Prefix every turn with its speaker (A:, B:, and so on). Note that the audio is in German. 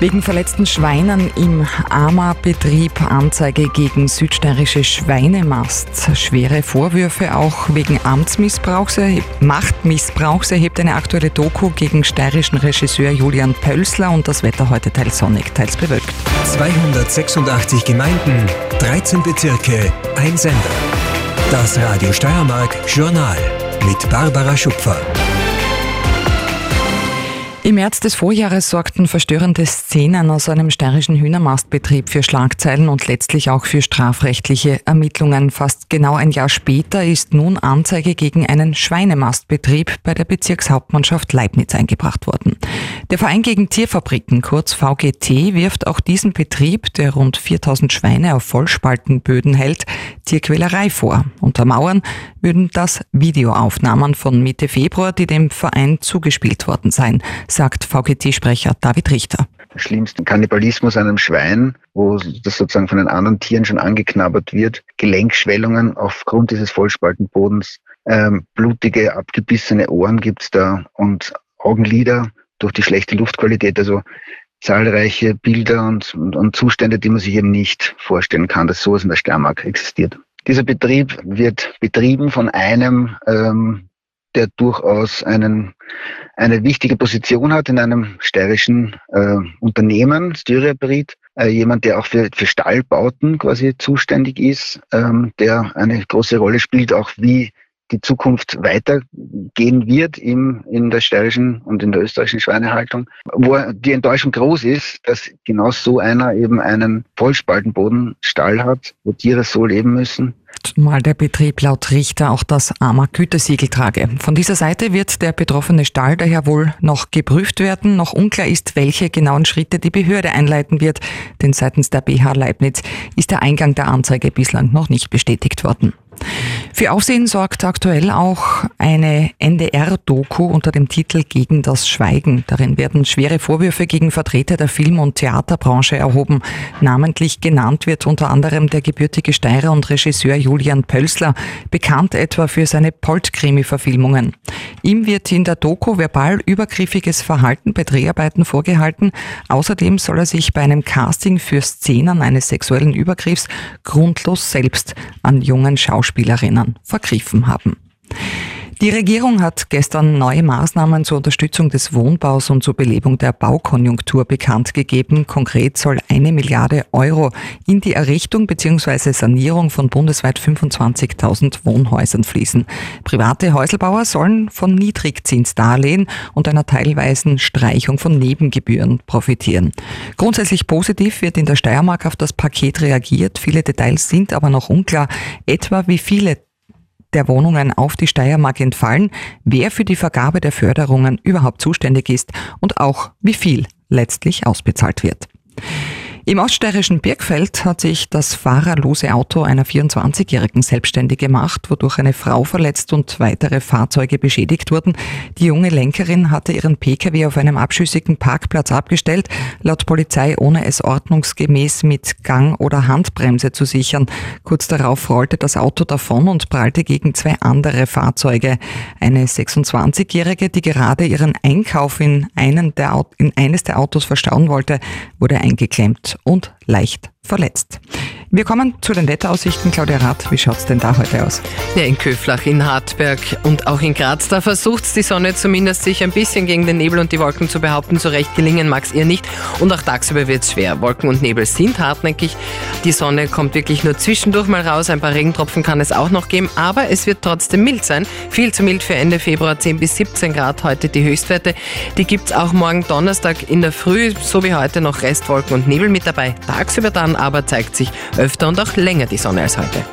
A: Wegen verletzten Schweinen im AMA-Betrieb Anzeige gegen südsteirische Schweinemast. Schwere Vorwürfe auch wegen Amtsmissbrauchs, Machtmissbrauchs erhebt eine aktuelle Doku gegen steirischen Regisseur Julian Pölsler und das Wetter heute teils sonnig, teils bewölkt.
B: 286 Gemeinden, 13 Bezirke, ein Sender. Das Radio Steiermark Journal mit Barbara Schupfer.
A: Im März des Vorjahres sorgten verstörende Szenen aus einem steirischen Hühnermastbetrieb für Schlagzeilen und letztlich auch für strafrechtliche Ermittlungen. Fast genau ein Jahr später ist nun Anzeige gegen einen Schweinemastbetrieb bei der Bezirkshauptmannschaft Leibniz eingebracht worden. Der Verein gegen Tierfabriken, kurz VGT, wirft auch diesem Betrieb, der rund 4000 Schweine auf Vollspaltenböden hält, Tierquälerei vor. Untermauern würden das Videoaufnahmen von Mitte Februar, die dem Verein zugespielt worden seien sagt VGT-Sprecher David Richter.
C: Der schlimmste Kannibalismus einem Schwein, wo das sozusagen von den anderen Tieren schon angeknabbert wird, Gelenkschwellungen aufgrund dieses Vollspaltenbodens, ähm, blutige, abgebissene Ohren gibt's da und Augenlider durch die schlechte Luftqualität, also zahlreiche Bilder und, und, und Zustände, die man sich eben nicht vorstellen kann, dass sowas in der Steiermark existiert. Dieser Betrieb wird betrieben von einem ähm, der durchaus einen, eine wichtige Position hat in einem steirischen äh, Unternehmen, Styriabrit. Äh, jemand, der auch für, für Stallbauten quasi zuständig ist, ähm, der eine große Rolle spielt, auch wie die Zukunft weitergehen wird im, in der steirischen und in der österreichischen Schweinehaltung, wo die Enttäuschung groß ist, dass genau so einer eben einen Vollspaltenbodenstall hat, wo Tiere so leben müssen
A: mal der Betrieb laut Richter auch das AMA-Gütesiegel trage. Von dieser Seite wird der betroffene Stall daher wohl noch geprüft werden. Noch unklar ist, welche genauen Schritte die Behörde einleiten wird, denn seitens der BH Leibniz ist der Eingang der Anzeige bislang noch nicht bestätigt worden. Für Aufsehen sorgt aktuell auch eine NDR-Doku unter dem Titel Gegen das Schweigen. Darin werden schwere Vorwürfe gegen Vertreter der Film- und Theaterbranche erhoben. Namentlich genannt wird unter anderem der gebürtige Steirer und Regisseur Julian Pölsler, bekannt etwa für seine Polt-Krimi-Verfilmungen. Ihm wird in der Doku verbal übergriffiges Verhalten bei Dreharbeiten vorgehalten. Außerdem soll er sich bei einem Casting für Szenen eines sexuellen Übergriffs grundlos selbst an jungen Schauspielerinnen vergriffen haben. Die Regierung hat gestern neue Maßnahmen zur Unterstützung des Wohnbaus und zur Belebung der Baukonjunktur bekannt gegeben. Konkret soll eine Milliarde Euro in die Errichtung bzw. Sanierung von bundesweit 25.000 Wohnhäusern fließen. Private Häuselbauer sollen von Niedrigzinsdarlehen und einer teilweisen Streichung von Nebengebühren profitieren. Grundsätzlich positiv wird in der Steiermark auf das Paket reagiert. Viele Details sind aber noch unklar, etwa wie viele der Wohnungen auf die Steiermark entfallen, wer für die Vergabe der Förderungen überhaupt zuständig ist und auch wie viel letztlich ausbezahlt wird. Im oststeirischen Birkfeld hat sich das fahrerlose Auto einer 24-Jährigen selbstständig gemacht, wodurch eine Frau verletzt und weitere Fahrzeuge beschädigt wurden. Die junge Lenkerin hatte ihren Pkw auf einem abschüssigen Parkplatz abgestellt, laut Polizei ohne es ordnungsgemäß mit Gang- oder Handbremse zu sichern. Kurz darauf rollte das Auto davon und prallte gegen zwei andere Fahrzeuge. Eine 26-Jährige, die gerade ihren Einkauf in, einen der, in eines der Autos verstauen wollte, wurde eingeklemmt und leicht verletzt. Wir kommen zu den Wetteraussichten. Claudia Rath, wie schaut es denn da heute aus?
D: Ja, in Köflach, in Hartberg und auch in Graz, da versucht die Sonne zumindest sich ein bisschen gegen den Nebel und die Wolken zu behaupten. So recht gelingen mag es ihr nicht. Und auch tagsüber wird es schwer. Wolken und Nebel sind hartnäckig. Die Sonne kommt wirklich nur zwischendurch mal raus. Ein paar Regentropfen kann es auch noch geben, aber es wird trotzdem mild sein. Viel zu mild für Ende Februar, 10 bis 17 Grad heute die Höchstwerte. Die gibt es auch morgen Donnerstag in der Früh, so wie heute noch Restwolken und Nebel mit dabei. Tagsüber dann aber zeigt sich öfter und auch länger die Sonne als heute.